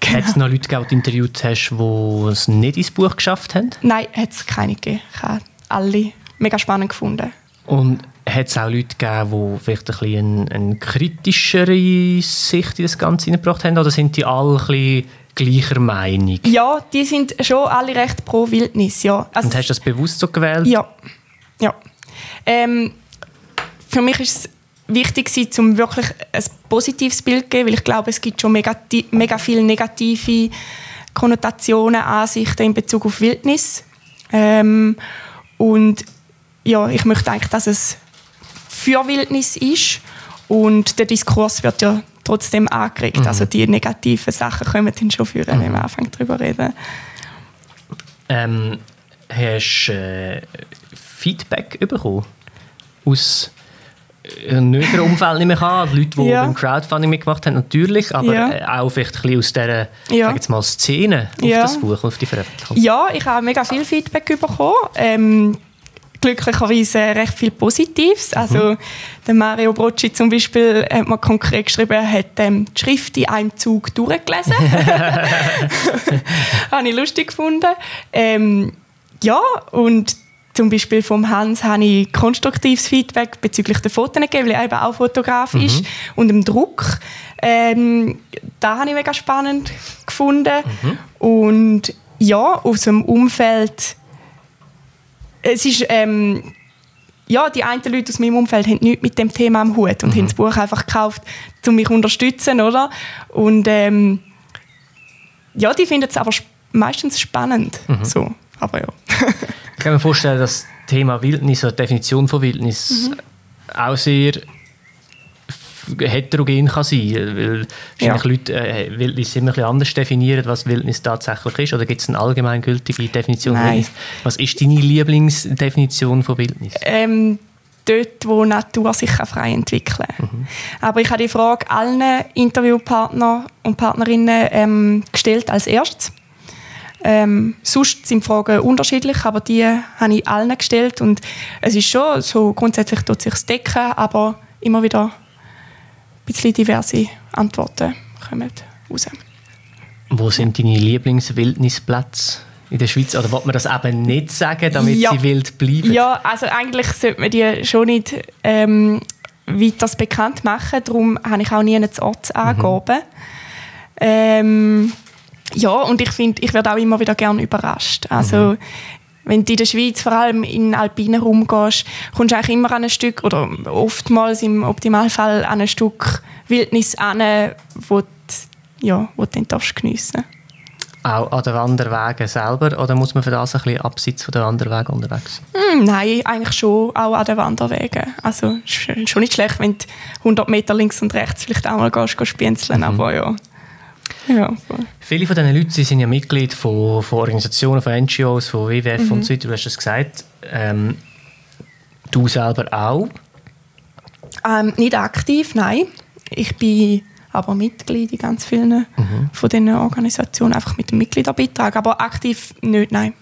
Genau. Hat es noch Leute gegeben, die interviewt hast, die es nicht ins Buch geschafft haben? Nein, hat es keine gegeben. Ich habe alle mega spannend gefunden. Und hat es auch Leute gegeben, die vielleicht ein bisschen eine, eine kritischere Sicht in das Ganze hineingebracht haben? Oder sind die alle ein bisschen gleicher Meinung? Ja, die sind schon alle recht pro Wildnis, ja. Also, Und hast du das bewusst so gewählt? Ja. ja. Ähm, für mich ist es wichtig um wirklich ein positives Bild zu geben, weil ich glaube, es gibt schon mega, mega viele negative Konnotationen, Ansichten in Bezug auf Wildnis. Ähm, und ja, ich möchte eigentlich, dass es für Wildnis ist und der Diskurs wird ja trotzdem angeregt. Mhm. Also die negativen Sachen können dann schon führen, mhm. wenn wir anfangen darüber reden. Ähm, hast du äh, Feedback bekommen aus ein näheres Umfeld nicht mehr kann. Leute, die ja. beim Crowdfunding mitgemacht haben, natürlich, aber ja. Äh, auch vielleicht ein bisschen aus dieser ja. jetzt mal, Szene auf ja. das Buch, auf die Veröffentlichung. Ja, ich habe mega viel Feedback bekommen. Ähm, glücklicherweise recht viel Positives. Also mhm. der Mario Brocci zum Beispiel hat mir konkret geschrieben, er hat ähm, die Schrift in einem Zug durchgelesen. habe ich lustig gefunden. Ähm, ja, und zum Beispiel vom Hans habe ich konstruktives Feedback bezüglich der Fotos gegeben, weil er eben auch Fotograf mhm. ist. Und dem Druck. Ähm, da habe ich mega spannend gefunden. Mhm. Und ja, aus dem Umfeld. Es ist. Ähm, ja, die einen Leute aus meinem Umfeld haben nichts mit dem Thema am Hut und mhm. haben das Buch einfach gekauft, um mich zu unterstützen, oder? Und ähm, ja, die finden es aber meistens spannend. Mhm. So, aber ja. Ich kann mir vorstellen, dass das Thema Wildnis oder Definition von Wildnis mhm. auch sehr heterogen kann sein weil wahrscheinlich ja. Leute äh, Wildnis immer ein anders definieren, was Wildnis tatsächlich ist. Oder gibt es eine allgemeingültige Definition Nein. Wildnis? Was ist deine Lieblingsdefinition von Wildnis? Ähm, dort, wo Natur sich frei entwickeln kann. Mhm. Aber ich habe die Frage allen Interviewpartnern und Partnerinnen ähm, gestellt als erstes. Ähm, sonst sind die Fragen unterschiedlich, aber die habe ich allen gestellt und es ist schon so, grundsätzlich tut sich decken, aber immer wieder bisschen diverse Antworten kommen raus. Wo sind deine Lieblingswildnisplätze in der Schweiz? Oder wollte man das eben nicht sagen, damit ja. sie wild bleiben? Ja, also eigentlich sollte man die schon nicht ähm, weiter bekannt machen, darum habe ich auch nie einen Ort angegeben. Mhm. Ähm, ja, und ich finde, ich werde auch immer wieder gerne überrascht. Also, mhm. Wenn du in der Schweiz vor allem in alpinen Raum gehst, kommst du eigentlich immer an ein Stück, oder oftmals im Optimalfall an ein Stück Wildnis an, wo du, ja, wo du dann geniessen Auch an den Wanderwegen selber oder muss man für das ein bisschen abseits von den Wanderwegen unterwegs sein? Mm, nein, eigentlich schon auch an den Wanderwegen. Also schon nicht schlecht, wenn du 100 Meter links und rechts vielleicht auch mal gehst, gehst spienzeln, mhm. aber ja. Ja, Viele von diesen Leuten sind ja Mitglied von, von Organisationen, von NGOs, von WWF mhm. und so weiter. Du hast es gesagt. Ähm, du selber auch? Ähm, nicht aktiv, nein. Ich bin aber Mitglied in ganz vielen mhm. von diesen Organisationen, einfach mit dem Mitgliederbeitrag, aber aktiv nicht, nein.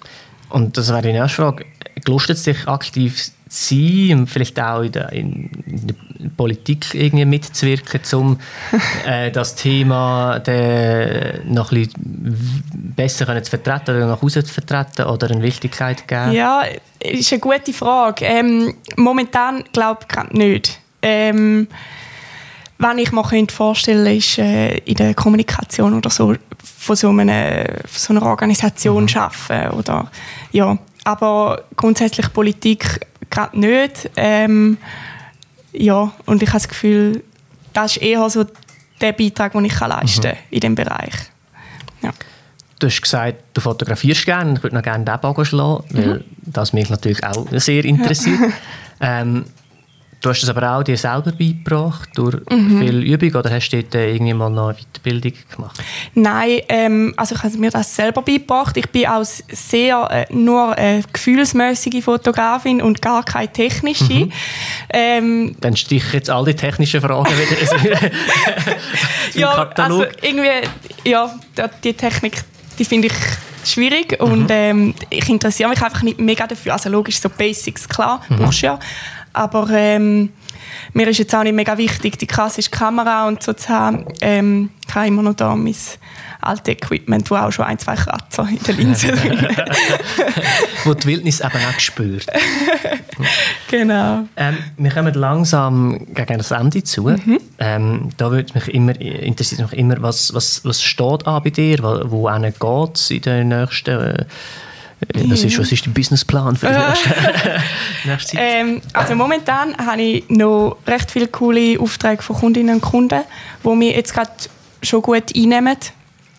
Und das wäre die nächste Frage. Gelustet es dich aktiv sein und vielleicht auch in der, in der Politik irgendwie mitzuwirken, um äh, das Thema de, noch ein bisschen besser zu vertreten oder nach außen zu vertreten oder eine Wichtigkeit zu geben? Ja, ist eine gute Frage. Ähm, momentan glaube ich gerade nicht. Ähm, was ich mir vorstellen könnte, ist äh, in der Kommunikation oder so von so, einer, von so einer Organisation mhm. arbeiten. Oder, ja. Aber grundsätzlich Politik gerade nicht. Ähm, ja, und ich habe das Gefühl, das ist eher so der Beitrag, den ich leisten kann mhm. in diesem Bereich. Ja. Du hast gesagt, du fotografierst gerne. Ich würde noch gerne den Bogen schlagen, weil mhm. das mich natürlich auch sehr interessiert. Ja. ähm, Du hast es aber auch dir selber beigebracht durch mhm. viel Übung oder hast du dort äh, irgendwie mal noch eine Weiterbildung gemacht? Nein, ähm, also ich habe mir das selber beigebracht. Ich bin auch sehr äh, nur eine gefühlsmäßige Fotografin und gar keine technische. Mhm. Ähm, Dann stich jetzt all die technischen Fragen wieder ja, Katalog. also irgendwie, ja, die Technik, die finde ich schwierig mhm. und ähm, ich interessiere mich einfach nicht mega dafür. Also logisch, so Basics, klar, mhm. brauchst du ja. Aber ähm, mir ist jetzt auch nicht mega wichtig, die klassische Kamera und so zu haben. Ähm, ich habe immer noch da mein altes Equipment, wo auch schon ein, zwei Kratzer in der Linse drin Wo die Wildnis eben auch spürt. genau. Ähm, wir kommen langsam gegen das Ende zu. Mhm. Ähm, da würde mich immer, interessiert mich immer, was, was, was steht an bei dir? Wo, wo geht es in den nächsten... Äh, was ist, was ist der Businessplan für die nächste, Zeit? Ähm, also momentan habe ich noch recht viele coole Aufträge von Kundinnen und Kunden, die mir jetzt gerade schon gut einnehmen.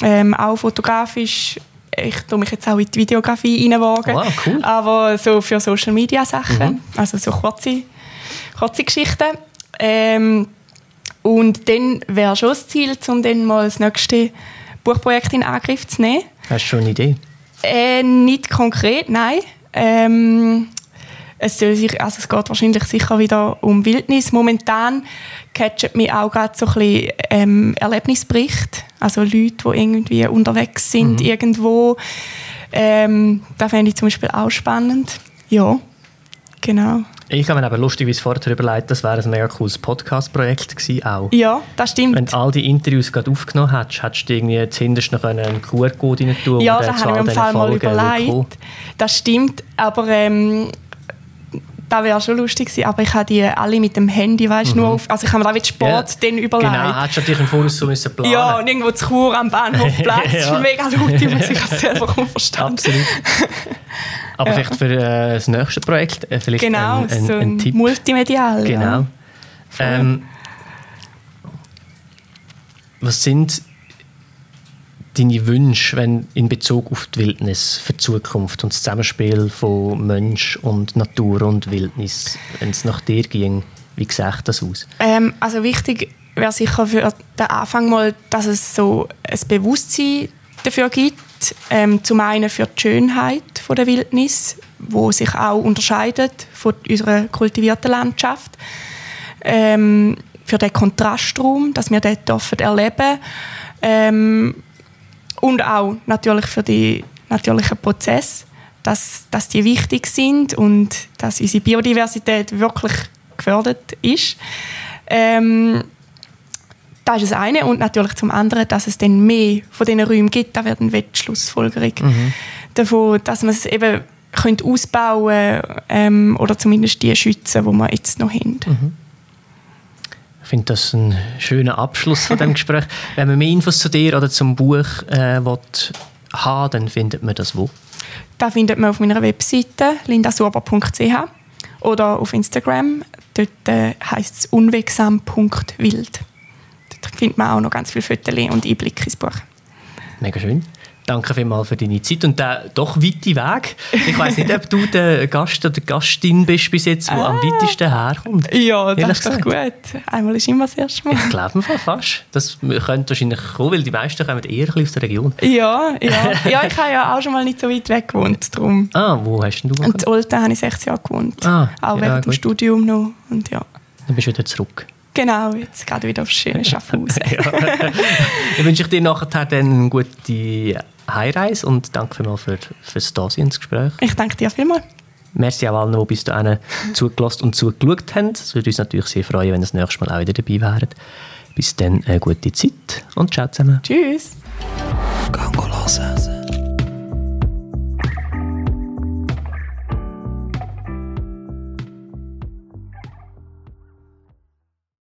Ähm, auch fotografisch. Ich tue mich jetzt auch in die Videografie reinwagen. Wow, cool. Aber so für Social Media Sachen. Mhm. Also so kurze, kurze Geschichten. Ähm, und dann wäre schon das Ziel, um dann mal das nächste Buchprojekt in Angriff zu nehmen. Hast du schon eine Idee? Äh, nicht konkret, nein. Ähm, es, soll sich, also es geht wahrscheinlich sicher wieder um Wildnis. Momentan catchen mich auch gerade so ein bisschen ähm, Erlebnisbericht. Also Leute, die irgendwie unterwegs sind mhm. irgendwo. Ähm, das fände ich zum Beispiel auch spannend. Ja, genau. Ich habe mir aber lustigerweise vorher überlegt, das wäre ein mega cooles Podcast-Projekt gewesen auch. Ja, das stimmt. Wenn du all die Interviews gerade aufgenommen hättest, hättest du irgendwie zuhinterst noch einen QR-Code rein tun Ja, das habe ich mir im Fall mal überlegt. Das stimmt, aber ähm, das wäre schon lustig gewesen, aber ich habe die alle mit dem Handy, weißt mhm. nur auf, also ich habe mir da mit Sport ja. dann überlegt. Genau, hättest du natürlich im Voraus so müssen planen. Ja, und irgendwo zu Chur am Bahnhofplatz, ja. das ist mega laut, ich muss ich selber kaum verstanden. Absolut. Aber ja. vielleicht für äh, das nächste Projekt äh, vielleicht genau, ein, ein, so ein, ein Tipp. multimedial. Genau. Ja. Ähm, was sind deine Wünsche wenn in Bezug auf die Wildnis für die Zukunft und das Zusammenspiel von Mensch und Natur und Wildnis, wenn es nach dir ging? Wie sieht das aus? Ähm, also wichtig wäre sicher für den Anfang mal, dass es so ein Bewusstsein dafür gibt, ähm, zum einen für die Schönheit von der Wildnis, wo sich auch unterscheidet von unserer kultivierten Landschaft, ähm, für den Kontrastraum, dass wir dort dürfen erleben ähm, und auch natürlich für die natürlichen Prozesse, dass, dass die wichtig sind und dass unsere Biodiversität wirklich gefördert ist. Ähm, das ist das eine. Und natürlich zum anderen, dass es dann mehr von diesen Räumen gibt. Da wird eine Wettschlussfolgerung mhm. davon, dass man es eben könnte ausbauen ähm, oder zumindest die schützen, die wir jetzt noch haben. Mhm. Ich finde das ein schöner Abschluss von dem Gespräch. Wenn man mehr Infos zu dir oder zum Buch äh, will, haben dann findet man das wo? Das findet man auf meiner Webseite lindasurber.ch oder auf Instagram. Dort äh, heißt es unwegsam.wild findet man auch noch ganz viele Fotos und Einblicke ins Buch. Mega schön. Danke vielmals für deine Zeit und den doch weiten Weg. Ich weiss nicht, ob du der Gast oder Gastin bist bis jetzt, der ah. am weitesten herkommt. Ja, das ist doch gut. Einmal ist immer das erste Mal. Ich glaube fast. Das könnte wahrscheinlich kommen, weil die meisten kommen eher aus der Region. Ja, ja. ja, ich habe ja auch schon mal nicht so weit weg gewohnt. Darum. Ah, wo hast du gewohnt? In Olten habe ich 16 Jahre gewohnt. Ah, auch ja, während gut. dem Studium noch. Und ja. Dann bist du wieder zurück. Genau, jetzt gerade wieder aufs schöne Schaffhausen. ja. Ich wünsche dir nachher dann eine gute Heimreise und danke vielmals für, für das Dasein ins Gespräch. Ich danke dir vielmals. Merci auch allen, die bis dahin zugelassen und zugeschaut haben. Es würde uns natürlich sehr freuen, wenn ihr das nächste Mal auch wieder dabei wären. Bis dann eine gute Zeit und ciao zusammen. Tschüss. Gang